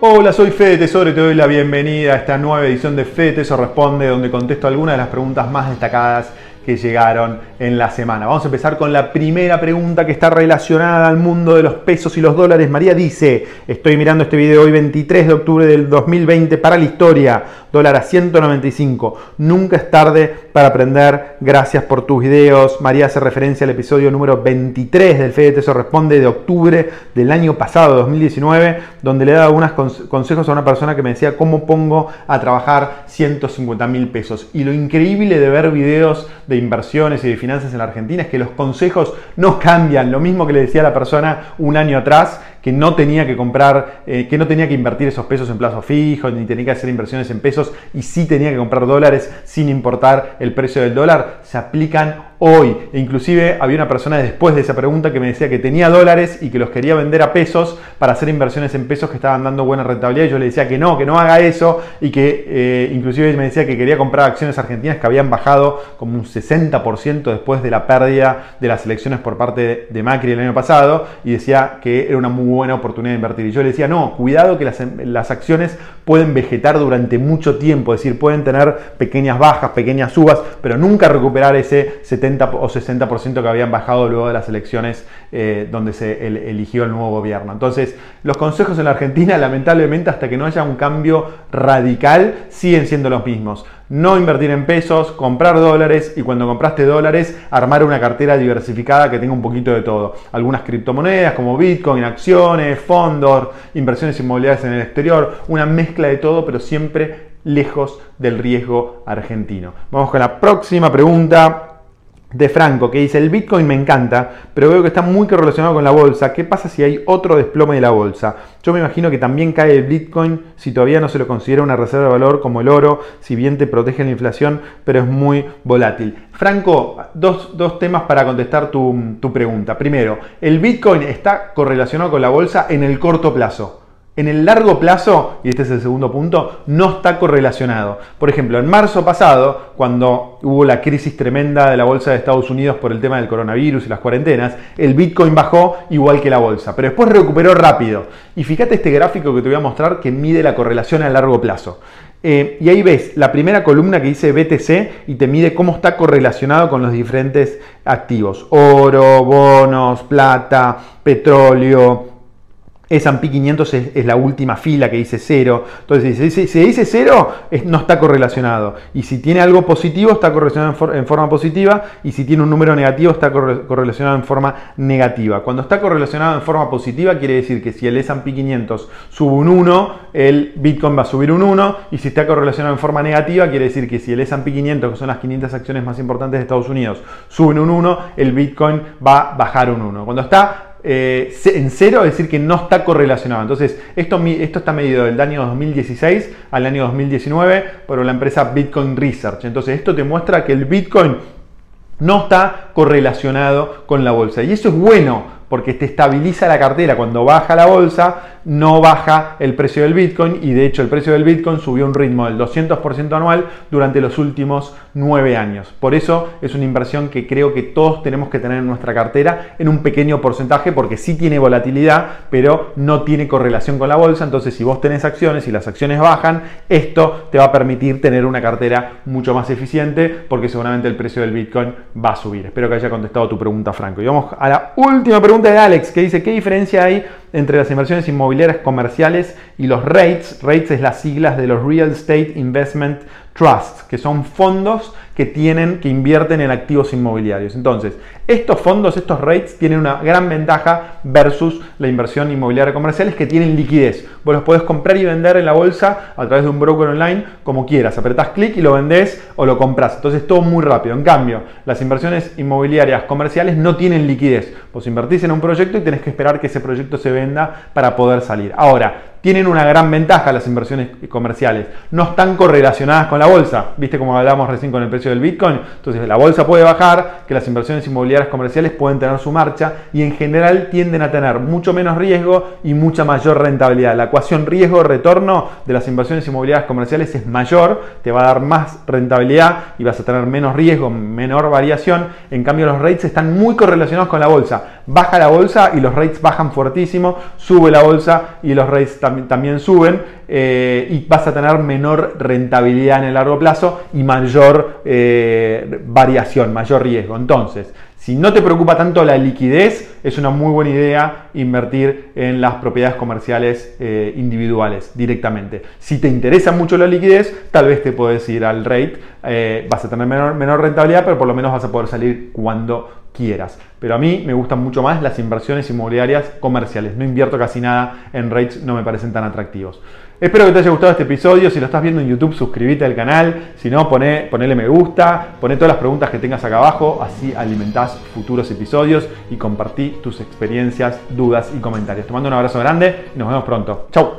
Hola, soy Fede Tesoro y te doy la bienvenida a esta nueva edición de Fede Tesoro Responde, donde contesto algunas de las preguntas más destacadas que llegaron en la semana. Vamos a empezar con la primera pregunta que está relacionada al mundo de los pesos y los dólares. María dice, estoy mirando este video hoy 23 de octubre del 2020 para la historia, dólar a 195. Nunca es tarde para aprender. Gracias por tus videos. María hace referencia al episodio número 23 del Fede Tesoro Responde de octubre del año pasado, 2019, donde le he dado algunos consejos a una persona que me decía cómo pongo a trabajar 150 mil pesos. Y lo increíble de ver videos de inversiones y de finanzas en la Argentina es que los consejos no cambian. Lo mismo que le decía la persona un año atrás, que no tenía que comprar, eh, que no tenía que invertir esos pesos en plazo fijo, ni tenía que hacer inversiones en pesos y sí tenía que comprar dólares sin importar el precio del dólar, se aplican hoy. E inclusive había una persona después de esa pregunta que me decía que tenía dólares y que los quería vender a pesos para hacer inversiones en pesos que estaban dando buena rentabilidad. Y yo le decía que no, que no haga eso y que eh, inclusive me decía que quería comprar acciones argentinas que habían bajado como un 60% después de la pérdida de las elecciones por parte de Macri el año pasado y decía que era una muy buena oportunidad de invertir. Y yo le decía, no, cuidado que las, las, acciones pueden vegetar durante mucho tiempo, es decir, pueden tener pequeñas bajas, pequeñas subas, pero nunca recuperar ese 70 o 60% que habían bajado luego de las elecciones eh, donde se eligió el nuevo gobierno. Entonces, los consejos en la Argentina, lamentablemente, hasta que no haya un cambio radical, siguen siendo los mismos no invertir en pesos, comprar dólares y cuando compraste dólares armar una cartera diversificada que tenga un poquito de todo. Algunas criptomonedas como Bitcoin, acciones, fondos, inversiones inmobiliarias en el exterior, una mezcla de todo, pero siempre lejos del riesgo argentino. Vamos con la próxima pregunta de Franco, que dice, el Bitcoin me encanta, pero veo que está muy relacionado con la bolsa. ¿Qué pasa si hay otro desplome de la bolsa? Yo me imagino que también cae el Bitcoin si todavía no se lo considera una reserva de valor como el oro, si bien te protege la inflación, pero es muy volátil. Franco, dos, temas para contestar tu, tu pregunta. Primero, el Bitcoin está correlacionado con la bolsa en el corto plazo. En el largo plazo, y este es el segundo punto, no está correlacionado. Por ejemplo, en marzo pasado, cuando hubo la crisis tremenda de la bolsa de Estados Unidos por el tema del coronavirus y las cuarentenas, el Bitcoin bajó igual que la bolsa, pero después recuperó rápido. Y fíjate este gráfico que te voy a mostrar que mide la correlación a largo plazo. Eh, y ahí ves la primera columna que dice BTC y te mide cómo está correlacionado con los diferentes activos. Oro, bonos, plata, petróleo, S&P 500 es, la última fila que dice cero. Entonces, si, dice cero, no está correlacionado. Y si tiene algo positivo, está correlacionado en, forma positiva. Y si tiene un número negativo, está correlacionado en forma negativa. Cuando está correlacionado en forma positiva, quiere decir que si el S&P 500 sube un 1, el Bitcoin va a subir un 1. Y si está correlacionado en forma negativa, quiere decir que si el S&P 500, que son las 500 acciones más importantes de Estados Unidos, suben un 1, el Bitcoin va a bajar un 1. Cuando está eh, en cero, es decir, que no está correlacionado. Entonces, esto, esto está medido del año 2016 al año 2019 por la empresa Bitcoin Research. Entonces, esto te muestra que el Bitcoin no está correlacionado con la bolsa. Y eso es bueno porque te estabiliza la cartera. Cuando baja la bolsa, no baja el precio del Bitcoin y de hecho el precio del Bitcoin subió un ritmo del 200% anual durante los últimos 9 años. Por eso es una inversión que creo que todos tenemos que tener en nuestra cartera en un pequeño porcentaje porque sí tiene volatilidad, pero no tiene correlación con la bolsa. Entonces si vos tenés acciones y las acciones bajan, esto te va a permitir tener una cartera mucho más eficiente porque seguramente el precio del Bitcoin va a subir. Espero que haya contestado tu pregunta, Franco. Y vamos a la última pregunta de Alex que dice, ¿qué diferencia hay entre las inversiones inmobiliarias comerciales y los REITs? REITs es las siglas de los Real Estate Investment Trusts, que son fondos que tienen, que invierten en activos inmobiliarios. Entonces, estos fondos, estos rates, tienen una gran ventaja versus la inversión inmobiliaria comercial, es que tienen liquidez. Vos los podés comprar y vender en la bolsa a través de un broker online como quieras. Apretás clic y lo vendés o lo compras. Entonces, todo muy rápido. En cambio, las inversiones inmobiliarias comerciales no tienen liquidez. Vos invertís en un proyecto y tenés que esperar que ese proyecto se venda para poder salir. Ahora, tienen una gran ventaja las inversiones comerciales. No están correlacionadas con la bolsa. ¿Viste como hablamos recién con el precio del Bitcoin? Entonces la bolsa puede bajar, que las inversiones inmobiliarias comerciales pueden tener su marcha y en general tienden a tener mucho menos riesgo y mucha mayor rentabilidad. La ecuación riesgo-retorno de las inversiones inmobiliarias comerciales es mayor, te va a dar más rentabilidad y vas a tener menos riesgo, menor variación. En cambio los rates están muy correlacionados con la bolsa. Baja la bolsa y los rates bajan fuertísimo, sube la bolsa y los rates también suben eh, y vas a tener menor rentabilidad en el largo plazo y mayor eh, variación, mayor riesgo. Entonces, si no te preocupa tanto la liquidez, es una muy buena idea invertir en las propiedades comerciales eh, individuales directamente. Si te interesa mucho la liquidez, tal vez te puedes ir al rate, vas a tener menor, menor rentabilidad, pero por lo menos vas a poder salir cuando quieras. Pero a mí me gustan mucho más las inversiones inmobiliarias comerciales. No invierto casi nada en rates, no me parecen tan atractivos. Espero que te haya gustado este episodio. Si lo estás viendo en YouTube, suscríbete al canal. Si no, poné, ponele me gusta, poné todas las preguntas que tengas acá abajo. Así alimentás futuros episodios y compartí tus experiencias, dudas y comentarios. Te mando un abrazo grande y nos vemos pronto. Chau.